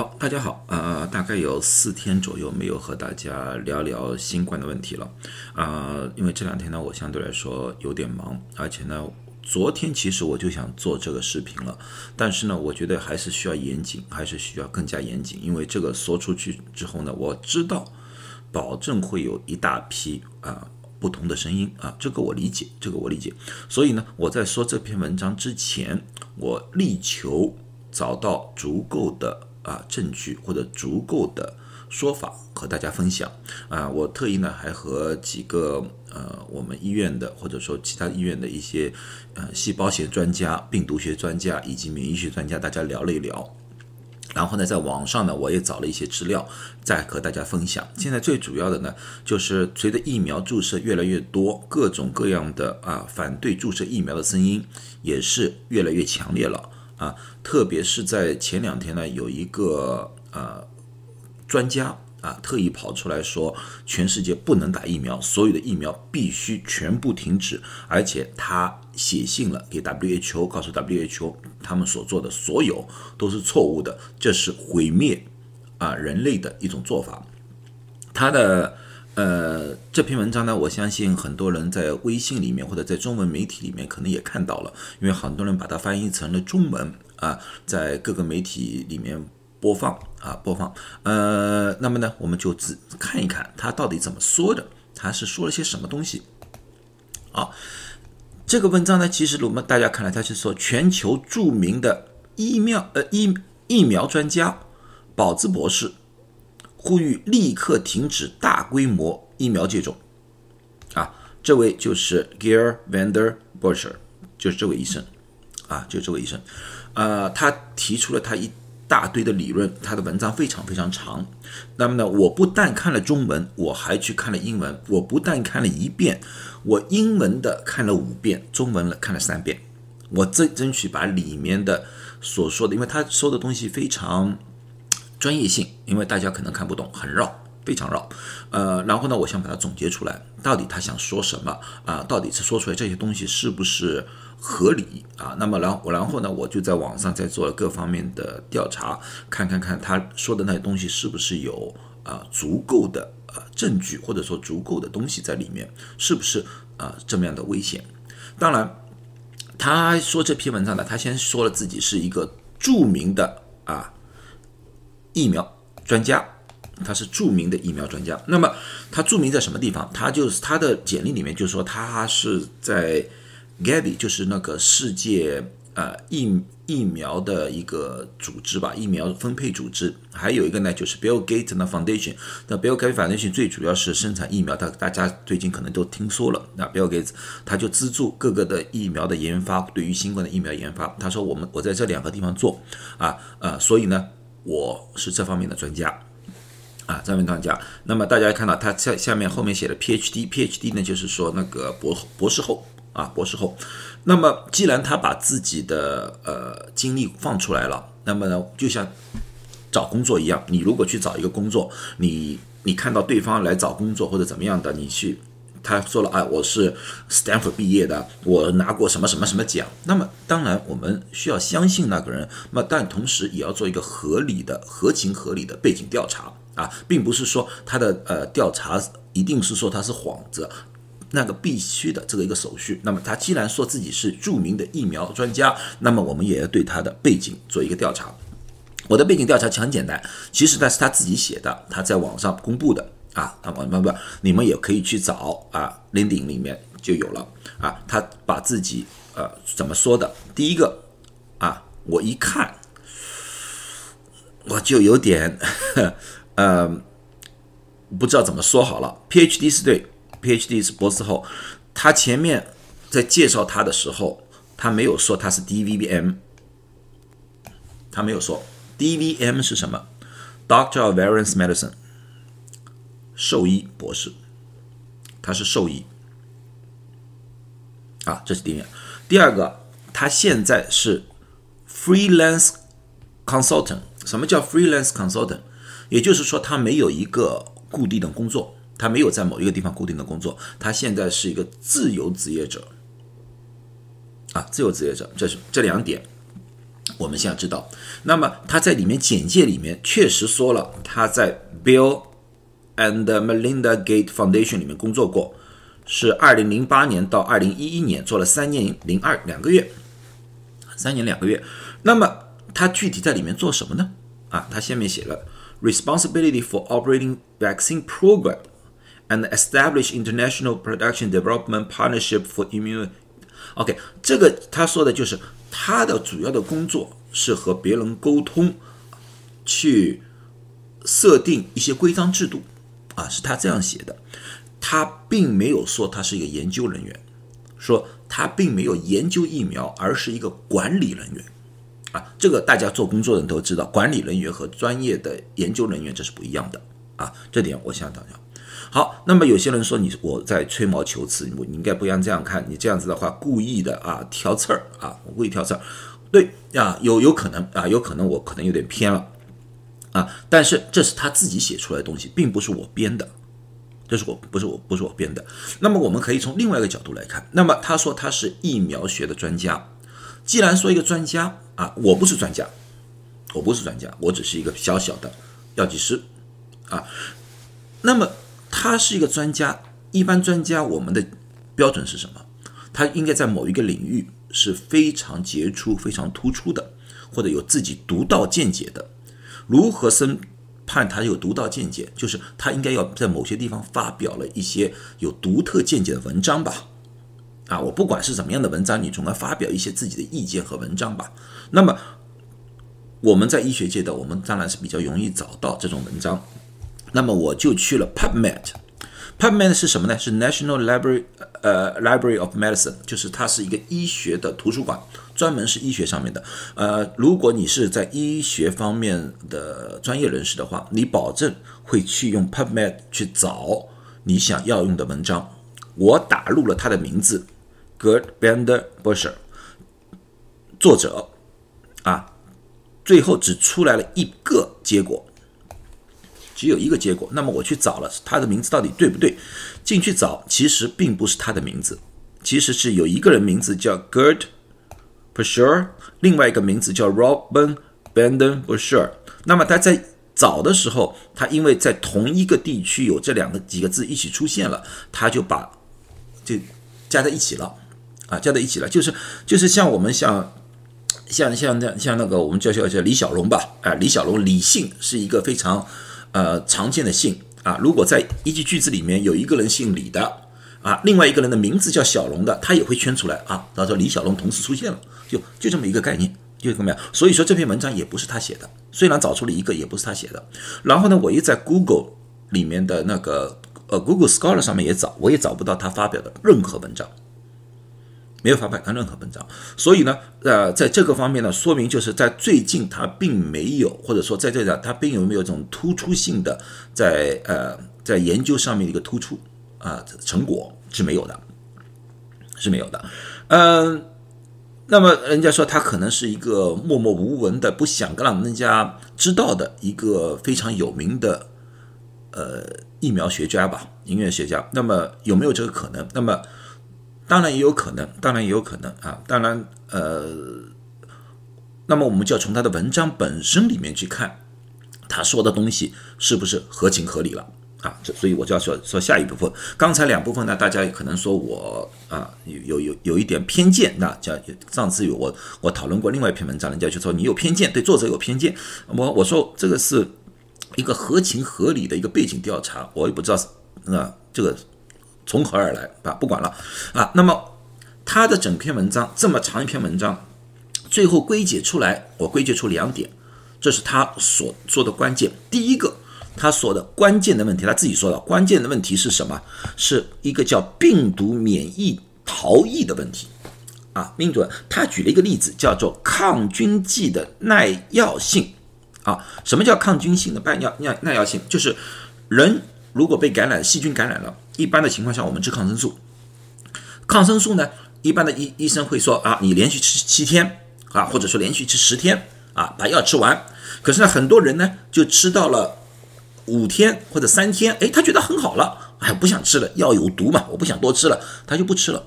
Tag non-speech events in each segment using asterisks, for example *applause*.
好，大家好，呃，大概有四天左右没有和大家聊聊新冠的问题了，啊，因为这两天呢，我相对来说有点忙，而且呢，昨天其实我就想做这个视频了，但是呢，我觉得还是需要严谨，还是需要更加严谨，因为这个说出去之后呢，我知道，保证会有一大批啊不同的声音啊，这个我理解，这个我理解，所以呢，我在说这篇文章之前，我力求找到足够的。啊，证据或者足够的说法和大家分享啊！我特意呢还和几个呃我们医院的或者说其他医院的一些呃细胞学专家、病毒学专家以及免疫学专家，大家聊了一聊。然后呢，在网上呢我也找了一些资料，再和大家分享。现在最主要的呢，就是随着疫苗注射越来越多，各种各样的啊反对注射疫苗的声音也是越来越强烈了。啊，特别是在前两天呢，有一个呃专家啊，特意跑出来说，全世界不能打疫苗，所有的疫苗必须全部停止，而且他写信了给 WHO，告诉 WHO 他们所做的所有都是错误的，这是毁灭啊人类的一种做法。他的。呃，这篇文章呢，我相信很多人在微信里面或者在中文媒体里面可能也看到了，因为很多人把它翻译成了中文啊，在各个媒体里面播放啊播放。呃，那么呢，我们就只看一看他到底怎么说的，他是说了些什么东西。好，这个文章呢，其实我们大家看来，他是说全球著名的疫苗呃疫疫苗专家宝兹博士。呼吁立刻停止大规模疫苗接种，啊，这位就是 Gear Vander Busher，就是这位医生，啊，就这位医生，呃，他提出了他一大堆的理论，他的文章非常非常长。那么呢，我不但看了中文，我还去看了英文。我不但看了一遍，我英文的看了五遍，中文了看了三遍。我争争取把里面的所说的，因为他说的东西非常。专业性，因为大家可能看不懂，很绕，非常绕。呃，然后呢，我想把它总结出来，到底他想说什么啊？到底是说出来这些东西是不是合理啊？那么，然后，然后呢，我就在网上在做了各方面的调查，看看看他说的那些东西是不是有啊足够的啊证据，或者说足够的东西在里面，是不是啊这么样的危险？当然，他说这篇文章呢，他先说了自己是一个著名的啊。疫苗专家，他是著名的疫苗专家。那么他著名在什么地方？他就是他的简历里面就说他是在 Gavi，就是那个世界呃疫疫苗的一个组织吧，疫苗分配组织。还有一个呢，就是 Bill Gates 的 Foundation。那 Bill Gates Foundation 最主要是生产疫苗，大大家最近可能都听说了。那 Bill Gates 他就资助各个的疫苗的研发，对于新冠的疫苗研发。他说我们我在这两个地方做啊呃，所以呢。我是这方面的专家，啊，这方面专家。那么大家看到他在下面后面写的 PhD，PhD 呢就是说那个博博士后啊，博士后。那么既然他把自己的呃经历放出来了，那么呢就像找工作一样，你如果去找一个工作，你你看到对方来找工作或者怎么样的，你去。他说了啊，我是 Stanford 毕业的，我拿过什么什么什么奖。那么当然我们需要相信那个人，那么但同时也要做一个合理的、合情合理的背景调查啊，并不是说他的呃调查一定是说他是幌子，那个必须的这个一个手续。那么他既然说自己是著名的疫苗专家，那么我们也要对他的背景做一个调查。我的背景调查其实很简单，其实那是他自己写的，他在网上公布的。啊，啊不不不，你们也可以去找啊，LinkedIn 里面就有了啊。他把自己呃怎么说的？第一个啊，我一看我就有点 *laughs* 呃不知道怎么说好了。PhD 是对，PhD 是博士后。他前面在介绍他的时候，他没有说他是 DVM，他没有说 DVM 是什么，Doctor of Variance Medicine。兽医博士，他是兽医啊，这是第一点。第二个，他现在是 freelance consultant。什么叫 freelance consultant？也就是说，他没有一个固定的工作，他没有在某一个地方固定的工作，他现在是一个自由职业者啊，自由职业者。这是这两点。我们现在知道，那么他在里面简介里面确实说了，他在 Bill and Melinda Gates Foundation 里面工作过，是二零零八年到二零一一年做了三年零二两个月，三年两个月。那么他具体在里面做什么呢？啊，他下面写了 responsibility for operating vaccine program and establish international production development partnership for immune。OK，这个他说的就是他的主要的工作是和别人沟通，去设定一些规章制度，啊，是他这样写的。他并没有说他是一个研究人员，说他并没有研究疫苗，而是一个管理人员。啊，这个大家做工作的人都知道，管理人员和专业的研究人员这是不一样的啊，这点我想大家。好，那么有些人说你我在吹毛求疵，你你应该不要这样看，你这样子的话故意的啊挑刺儿啊，我故意挑刺儿，对啊，有有可能啊，有可能我可能有点偏了啊，但是这是他自己写出来的东西，并不是我编的，这是我不是我不是我编的。那么我们可以从另外一个角度来看，那么他说他是疫苗学的专家，既然说一个专家啊，我不是专家，我不是专家，我只是一个小小的药剂师啊，那么。他是一个专家，一般专家我们的标准是什么？他应该在某一个领域是非常杰出、非常突出的，或者有自己独到见解的。如何审判他有独到见解？就是他应该要在某些地方发表了一些有独特见解的文章吧？啊，我不管是怎么样的文章，你总要发表一些自己的意见和文章吧？那么我们在医学界的，我们当然是比较容易找到这种文章。那么我就去了 PubMed PubMed 是什么呢？是 National Library，呃，Library of Medicine，就是它是一个医学的图书馆，专门是医学上面的。呃，如果你是在医学方面的专业人士的话，你保证会去用 PubMed 去找你想要用的文章。我打入了他的名字，Gerd Bender Busher，作者，啊，最后只出来了一个结果。只有一个结果，那么我去找了他的名字到底对不对？进去找，其实并不是他的名字，其实是有一个人名字叫 Gerd b u s h e 另外一个名字叫 Robin Banden b u s h e 那么他在找的时候，他因为在同一个地区有这两个几个字一起出现了，他就把就加在一起了啊，加在一起了，就是就是像我们像像像那像那个我们叫叫叫李小龙吧，啊，李小龙李姓是一个非常。呃，常见的姓啊，如果在一句句子里面有一个人姓李的啊，另外一个人的名字叫小龙的，他也会圈出来啊，到时候李小龙同时出现了，就就这么一个概念，就怎么样？所以说这篇文章也不是他写的，虽然找出了一个，也不是他写的。然后呢，我又在 Google 里面的那个呃 Google Scholar 上面也找，我也找不到他发表的任何文章。没有发表他任何文章，所以呢，呃，在这个方面呢，说明就是在最近他并没有，或者说在这个他并有没有这种突出性的在呃在研究上面的一个突出啊成果是没有的，是没有的。嗯，那么人家说他可能是一个默默无闻的，不想让人家知道的一个非常有名的呃疫苗学家吧，音乐学家。那么有没有这个可能？那么？当然也有可能，当然也有可能啊！当然，呃，那么我们就要从他的文章本身里面去看，他说的东西是不是合情合理了啊？这所以我就要说说下一部分。刚才两部分呢，大家可能说我啊有有有有一点偏见，那叫上次有我我讨论过另外一篇文章，人家就说你有偏见，对作者有偏见。我我说这个是一个合情合理的一个背景调查，我也不知道是啊这个。从何而来啊？不管了啊。那么他的整篇文章这么长一篇文章，最后归结出来，我归结出两点，这是他所说的关键。第一个，他说的关键的问题，他自己说的关键的问题是什么？是一个叫病毒免疫逃逸的问题啊。病毒，他举了一个例子，叫做抗菌剂的耐药性啊。什么叫抗菌性的耐药耐耐药性？就是人如果被感染细菌感染了。一般的情况下，我们吃抗生素。抗生素呢，一般的医医生会说啊，你连续吃七天啊，或者说连续吃十天啊，把药吃完。可是呢，很多人呢就吃到了五天或者三天，哎，他觉得很好了，哎，不想吃了，药有毒嘛，我不想多吃了，他就不吃了。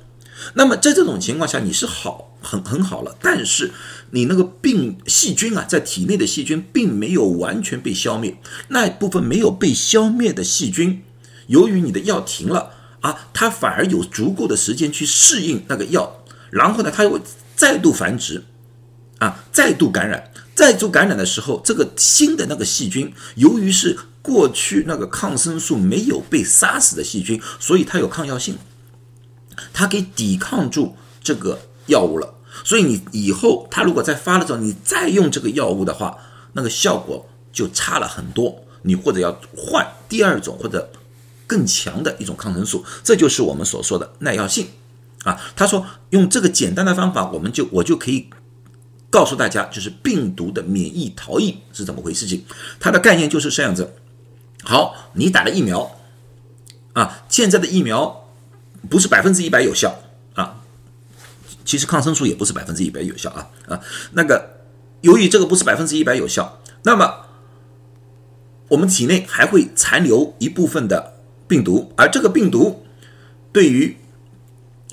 那么在这种情况下，你是好很很好了，但是你那个病细菌啊，在体内的细菌并没有完全被消灭，那一部分没有被消灭的细菌，由于你的药停了啊，它反而有足够的时间去适应那个药，然后呢，它又再度繁殖，啊，再度感染，再度感染的时候，这个新的那个细菌，由于是过去那个抗生素没有被杀死的细菌，所以它有抗药性。它可以抵抗住这个药物了，所以你以后它如果再发的时候，你再用这个药物的话，那个效果就差了很多。你或者要换第二种或者更强的一种抗生素，这就是我们所说的耐药性啊。他说用这个简单的方法，我们就我就可以告诉大家，就是病毒的免疫逃逸是怎么回事情。它的概念就是这样子。好，你打了疫苗啊，现在的疫苗。不是百分之一百有效啊，其实抗生素也不是百分之一百有效啊啊，那个由于这个不是百分之一百有效，那么我们体内还会残留一部分的病毒，而这个病毒对于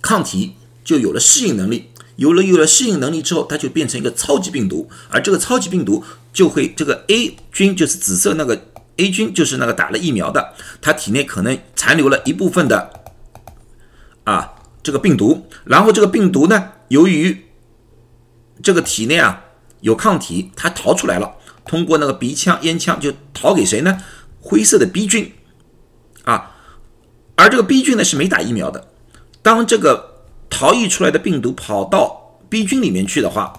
抗体就有了适应能力，有了有了适应能力之后，它就变成一个超级病毒，而这个超级病毒就会这个 A 菌就是紫色那个 A 菌就是那个打了疫苗的，它体内可能残留了一部分的。啊，这个病毒，然后这个病毒呢，由于这个体内啊有抗体，它逃出来了，通过那个鼻腔、咽腔就逃给谁呢？灰色的 B 菌，而这个 B 菌呢是没打疫苗的。当这个逃逸出来的病毒跑到 B 菌里面去的话，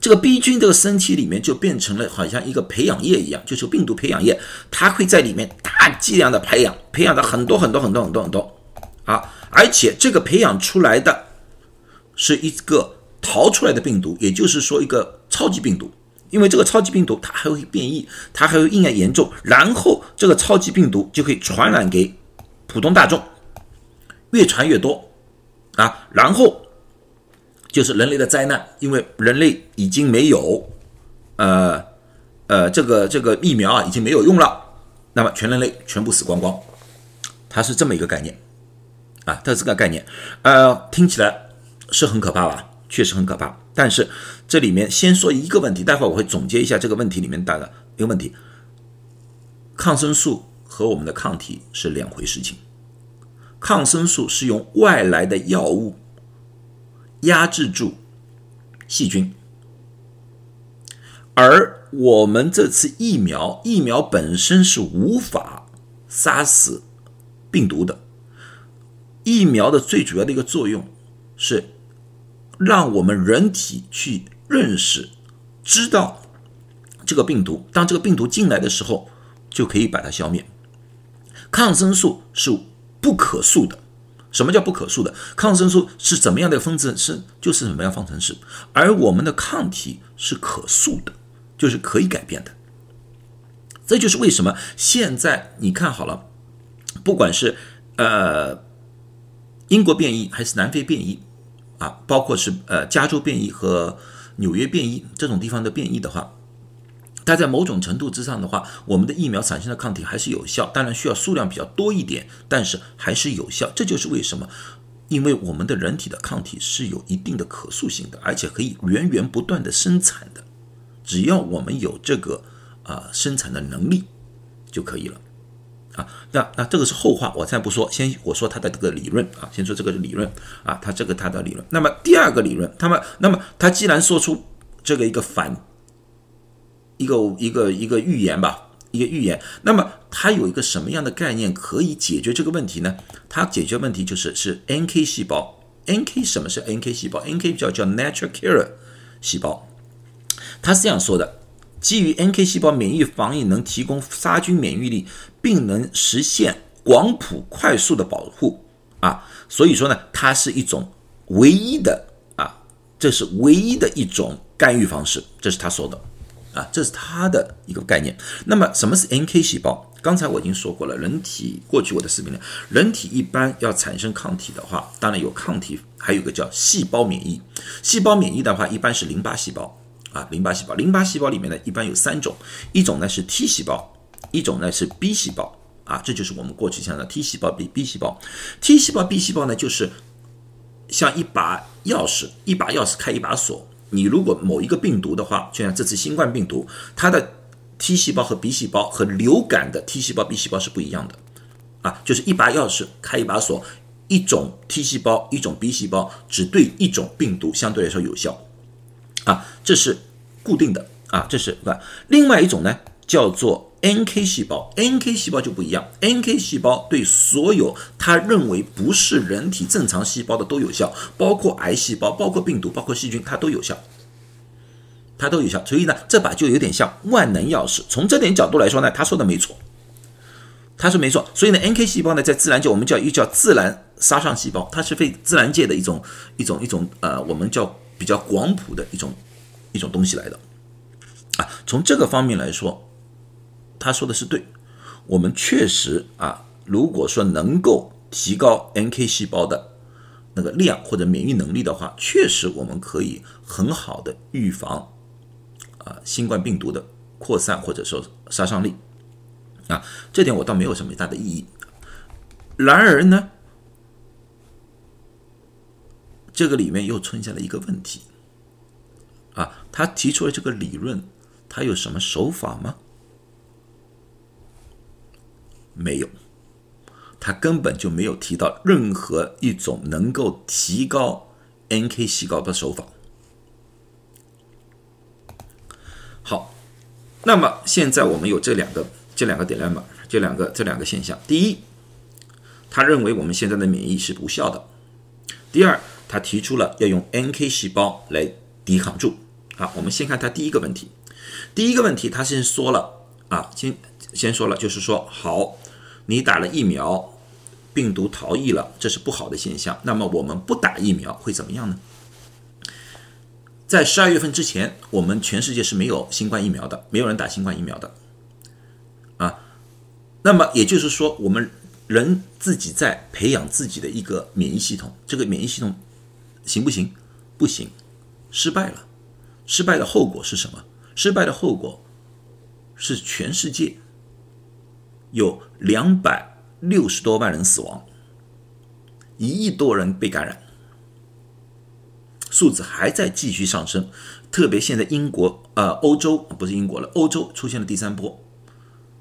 这个 B 菌这个身体里面就变成了好像一个培养液一样，就是病毒培养液，它会在里面大剂量的培养，培养的很多很多很多很多很多。啊，而且这个培养出来的是一个逃出来的病毒，也就是说一个超级病毒。因为这个超级病毒它还会变异，它还会应验严重，然后这个超级病毒就可以传染给普通大众，越传越多啊，然后就是人类的灾难，因为人类已经没有呃呃这个这个疫苗啊已经没有用了，那么全人类全部死光光，它是这么一个概念。啊，它这个概念，呃，听起来是很可怕吧？确实很可怕。但是这里面先说一个问题，待会我会总结一下这个问题里面大的一个问题：抗生素和我们的抗体是两回事情。抗生素是用外来的药物压制住细菌，而我们这次疫苗，疫苗本身是无法杀死病毒的。疫苗的最主要的一个作用是让我们人体去认识、知道这个病毒。当这个病毒进来的时候，就可以把它消灭。抗生素是不可塑的。什么叫不可塑的？抗生素是怎么样的分子是就是什么样方程式，而我们的抗体是可塑的，就是可以改变的。这就是为什么现在你看好了，不管是呃。英国变异还是南非变异啊？包括是呃加州变异和纽约变异这种地方的变异的话，它在某种程度之上的话，我们的疫苗产生的抗体还是有效，当然需要数量比较多一点，但是还是有效。这就是为什么，因为我们的人体的抗体是有一定的可塑性的，而且可以源源不断的生产的，只要我们有这个啊生产的能力就可以了。啊，那那这个是后话，我再不说，先我说它的这个理论啊，先说这个理论啊，它这个它的理论。那么第二个理论，他们那么他既然说出这个一个反一个一个一个预言吧，一个预言，那么它有一个什么样的概念可以解决这个问题呢？它解决问题就是是 NK 细胞，NK 什么是 NK 细胞？NK 叫叫 Natural Killer 细胞，他是这样说的。基于 NK 细胞免疫防御能提供杀菌免疫力，并能实现广谱快速的保护啊，所以说呢，它是一种唯一的啊，这是唯一的一种干预方式，这是他说的啊，这是它的一个概念。那么什么是 NK 细胞？刚才我已经说过了，人体过去我的视频里，人体一般要产生抗体的话，当然有抗体，还有个叫细胞免疫。细胞免疫的话，一般是淋巴细胞。啊，淋巴细胞，淋巴细胞里面呢，一般有三种，一种呢是 T 细胞，一种呢是 B 细胞，啊，这就是我们过去讲的 T 细胞、B B 细胞。T 细胞、B 细胞呢，就是像一把钥匙，一把钥匙开一把锁。你如果某一个病毒的话，就像这次新冠病毒，它的 T 细胞和 B 细胞和流感的 T 细胞、B 细胞是不一样的啊，就是一把钥匙开一把锁，一种 T 细胞、一种 B 细胞只对一种病毒相对来说有效啊，这是固定的啊，这是吧？另外一种呢，叫做。NK 细胞，NK 细胞就不一样。NK 细胞对所有他认为不是人体正常细胞的都有效，包括癌细胞、包括病毒、包括细菌，它都有效，它都有效。所以呢，这把就有点像万能钥匙。从这点角度来说呢，他说的没错，他说没错。所以呢，NK 细胞呢，在自然界我们叫又叫自然杀伤细胞，它是非自然界的一种一种一种呃，我们叫比较广谱的一种一种东西来的啊。从这个方面来说。他说的是对，我们确实啊，如果说能够提高 NK 细胞的那个量或者免疫能力的话，确实我们可以很好的预防啊新冠病毒的扩散或者说杀伤力啊，这点我倒没有什么大的异议。然而呢，这个里面又存在了一个问题啊，他提出了这个理论，他有什么手法吗？没有，他根本就没有提到任何一种能够提高 NK 细胞的手法。好，那么现在我们有这两个这两个点 m 嘛，这两个这两个现象。第一，他认为我们现在的免疫是无效的；第二，他提出了要用 NK 细胞来抵抗住。好，我们先看他第一个问题。第一个问题，他先说了啊，先先说了，就是说好。你打了疫苗，病毒逃逸了，这是不好的现象。那么我们不打疫苗会怎么样呢？在十二月份之前，我们全世界是没有新冠疫苗的，没有人打新冠疫苗的啊。那么也就是说，我们人自己在培养自己的一个免疫系统，这个免疫系统行不行？不行，失败了。失败的后果是什么？失败的后果是全世界。有两百六十多万人死亡，一亿多人被感染，数字还在继续上升。特别现在英国、呃欧洲不是英国了，欧洲出现了第三波，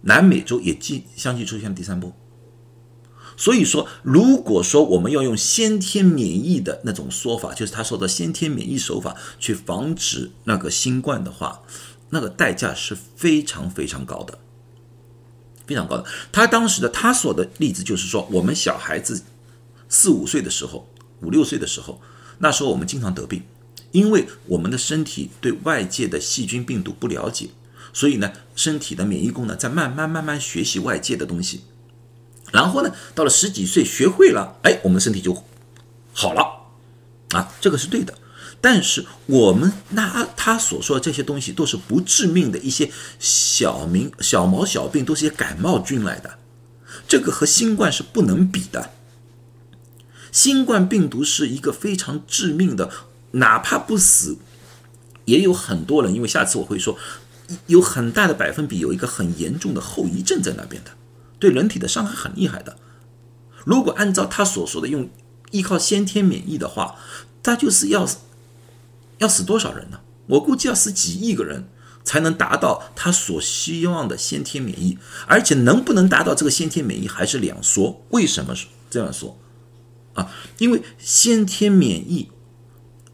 南美洲也继相继出现了第三波。所以说，如果说我们要用先天免疫的那种说法，就是他说的先天免疫手法去防止那个新冠的话，那个代价是非常非常高的。非常高的，他当时的他所的例子就是说，我们小孩子四五岁的时候，五六岁的时候，那时候我们经常得病，因为我们的身体对外界的细菌病毒不了解，所以呢，身体的免疫功能在慢慢慢慢学习外界的东西，然后呢，到了十几岁学会了，哎，我们的身体就好了，啊，这个是对的。但是我们那他所说的这些东西都是不致命的一些小名小毛小病，都是些感冒菌来的，这个和新冠是不能比的。新冠病毒是一个非常致命的，哪怕不死，也有很多人，因为下次我会说，有很大的百分比有一个很严重的后遗症在那边的，对人体的伤害很厉害的。如果按照他所说的用依靠先天免疫的话，他就是要。要死多少人呢？我估计要死几亿个人才能达到他所希望的先天免疫，而且能不能达到这个先天免疫还是两说。为什么这样说？啊，因为先天免疫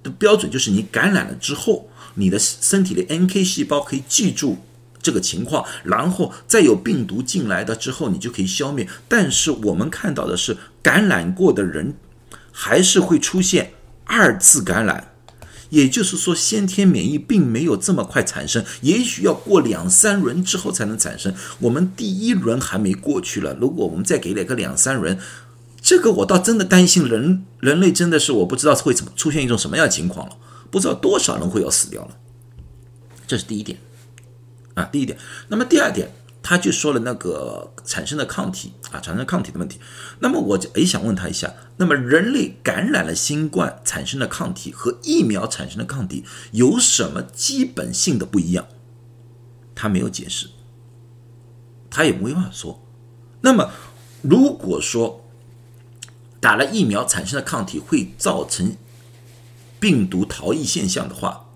的标准就是你感染了之后，你的身体的 NK 细胞可以记住这个情况，然后再有病毒进来的之后，你就可以消灭。但是我们看到的是，感染过的人还是会出现二次感染。也就是说，先天免疫并没有这么快产生，也许要过两三轮之后才能产生。我们第一轮还没过去了，如果我们再给了个两三轮，这个我倒真的担心人人类真的是我不知道会怎么出现一种什么样的情况了，不知道多少人会要死掉了。这是第一点啊，第一点。那么第二点。他就说了那个产生的抗体啊，产生抗体的问题。那么我也想问他一下，那么人类感染了新冠产生的抗体和疫苗产生的抗体有什么基本性的不一样？他没有解释，他也没法说。那么如果说打了疫苗产生的抗体会造成病毒逃逸现象的话，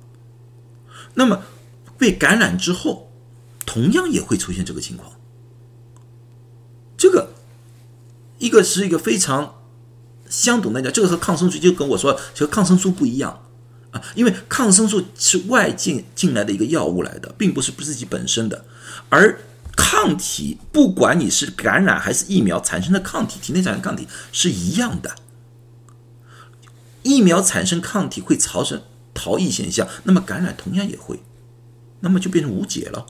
那么被感染之后，同样也会出现这个情况。这个一个是一个非常相同的讲，这个和抗生素就跟我说，和抗生素不一样啊，因为抗生素是外界进来的一个药物来的，并不是不是自己本身的，而。抗体，不管你是感染还是疫苗产生的抗体，体内产生抗体是一样的。疫苗产生抗体会造成逃逸现象，那么感染同样也会，那么就变成无解了。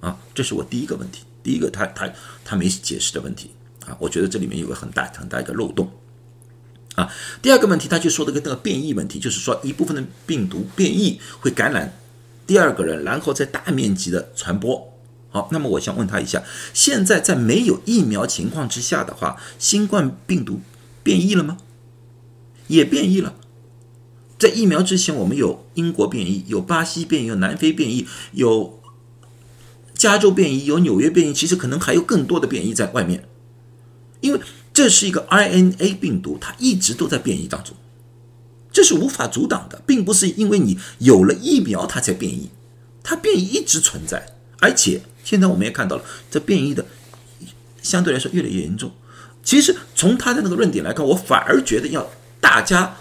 啊，这是我第一个问题，第一个他他他没解释的问题啊，我觉得这里面有个很大很大一个漏洞。啊，第二个问题他就说的跟那个变异问题，就是说一部分的病毒变异会感染第二个人，然后再大面积的传播。好，那么我想问他一下，现在在没有疫苗情况之下的话，新冠病毒变异了吗？也变异了。在疫苗之前，我们有英国变异，有巴西变异，有南非变异，有加州变异，有纽约变异，其实可能还有更多的变异在外面。因为这是一个 RNA 病毒，它一直都在变异当中，这是无法阻挡的，并不是因为你有了疫苗它才变异，它变异一直存在，而且。现在我们也看到了，这变异的相对来说越来越严重。其实从他的那个论点来看，我反而觉得要大家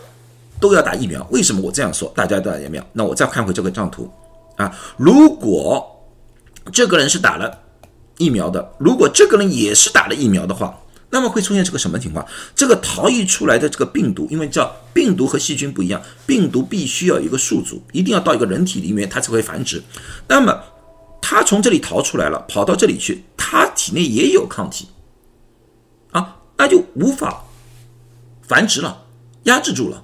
都要打疫苗。为什么我这样说？大家都要打疫苗？那我再看回这个张图啊，如果这个人是打了疫苗的，如果这个人也是打了疫苗的话，那么会出现这个什么情况？这个逃逸出来的这个病毒，因为叫病毒和细菌不一样，病毒必须要有一个宿主，一定要到一个人体里面它才会繁殖。那么他从这里逃出来了，跑到这里去，他体内也有抗体，啊，那就无法繁殖了，压制住了。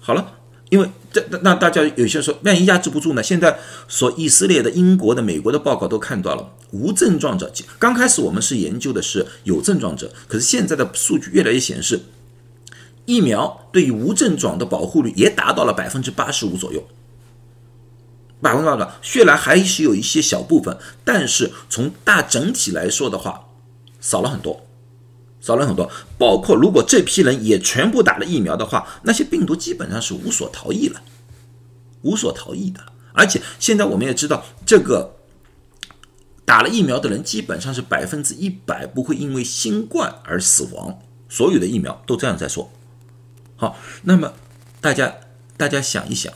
好了，因为这那大家有些说，万一压制不住呢？现在所以色列的、英国的、美国的报告都看到了，无症状者，刚开始我们是研究的是有症状者，可是现在的数据越来越显示，疫苗对于无症状的保护率也达到了百分之八十五左右。百分之的，虽然还是有一些小部分，但是从大整体来说的话，少了很多，少了很多。包括如果这批人也全部打了疫苗的话，那些病毒基本上是无所逃逸了，无所逃逸的。而且现在我们也知道，这个打了疫苗的人基本上是百分之一百不会因为新冠而死亡，所有的疫苗都这样在说。好，那么大家大家想一想，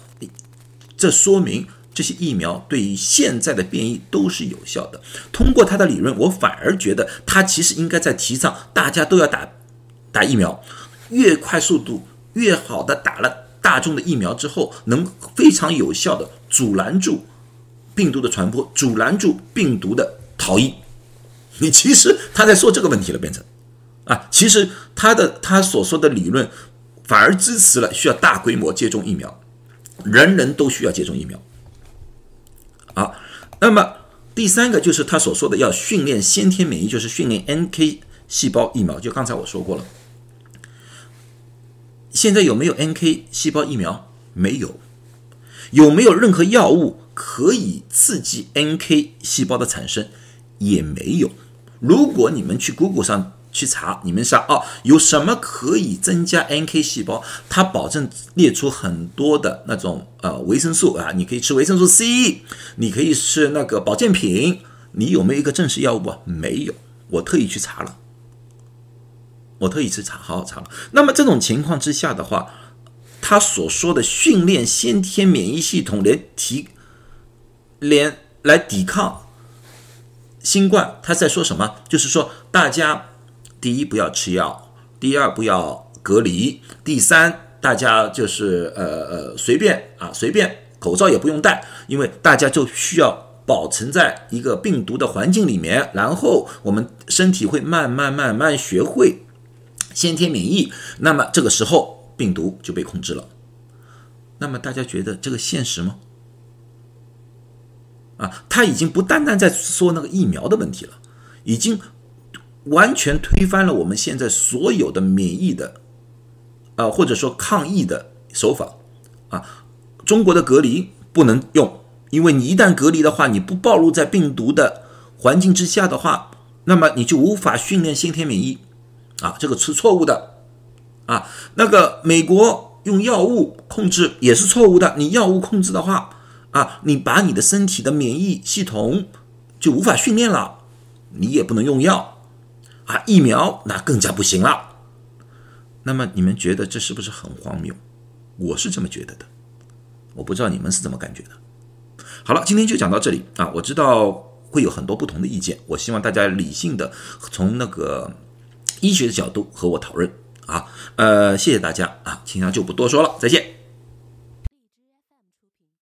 这说明。这些疫苗对于现在的变异都是有效的。通过他的理论，我反而觉得他其实应该在提倡大家都要打打疫苗，越快速度越好的打了大众的疫苗之后，能非常有效的阻拦住病毒的传播，阻拦住病毒的逃逸。你其实他在说这个问题了，变成啊，其实他的他所说的理论反而支持了需要大规模接种疫苗，人人都需要接种疫苗。好，那么第三个就是他所说的要训练先天免疫，就是训练 NK 细胞疫苗。就刚才我说过了，现在有没有 NK 细胞疫苗？没有。有没有任何药物可以刺激 NK 细胞的产生？也没有。如果你们去 Google 上。去查你们上哦，有什么可以增加 NK 细胞？它保证列出很多的那种呃维生素啊，你可以吃维生素 C，你可以吃那个保健品。你有没有一个正式药物啊？没有，我特意去查了，我特意去查，好好查了。那么这种情况之下的话，他所说的训练先天免疫系统连提连来抵抗新冠，他在说什么？就是说大家。第一，不要吃药；第二，不要隔离；第三，大家就是呃呃随便啊随便，口罩也不用戴，因为大家就需要保存在一个病毒的环境里面，然后我们身体会慢慢慢慢学会先天免疫，那么这个时候病毒就被控制了。那么大家觉得这个现实吗？啊，他已经不单单在说那个疫苗的问题了，已经。完全推翻了我们现在所有的免疫的，啊，或者说抗疫的手法，啊，中国的隔离不能用，因为你一旦隔离的话，你不暴露在病毒的环境之下的话，那么你就无法训练先天免疫，啊，这个是错误的。啊。那个美国用药物控制也是错误的，你药物控制的话啊，你把你的身体的免疫系统就无法训练了，你也不能用药。啊。疫苗那更加不行了。那么你们觉得这是不是很荒谬？我是这么觉得的，我不知道你们是怎么感觉的。好了，今天就讲到这里啊！我知道会有很多不同的意见，我希望大家理性的从那个医学的角度和我讨论啊。呃，谢谢大家啊，其他就不多说了，再见。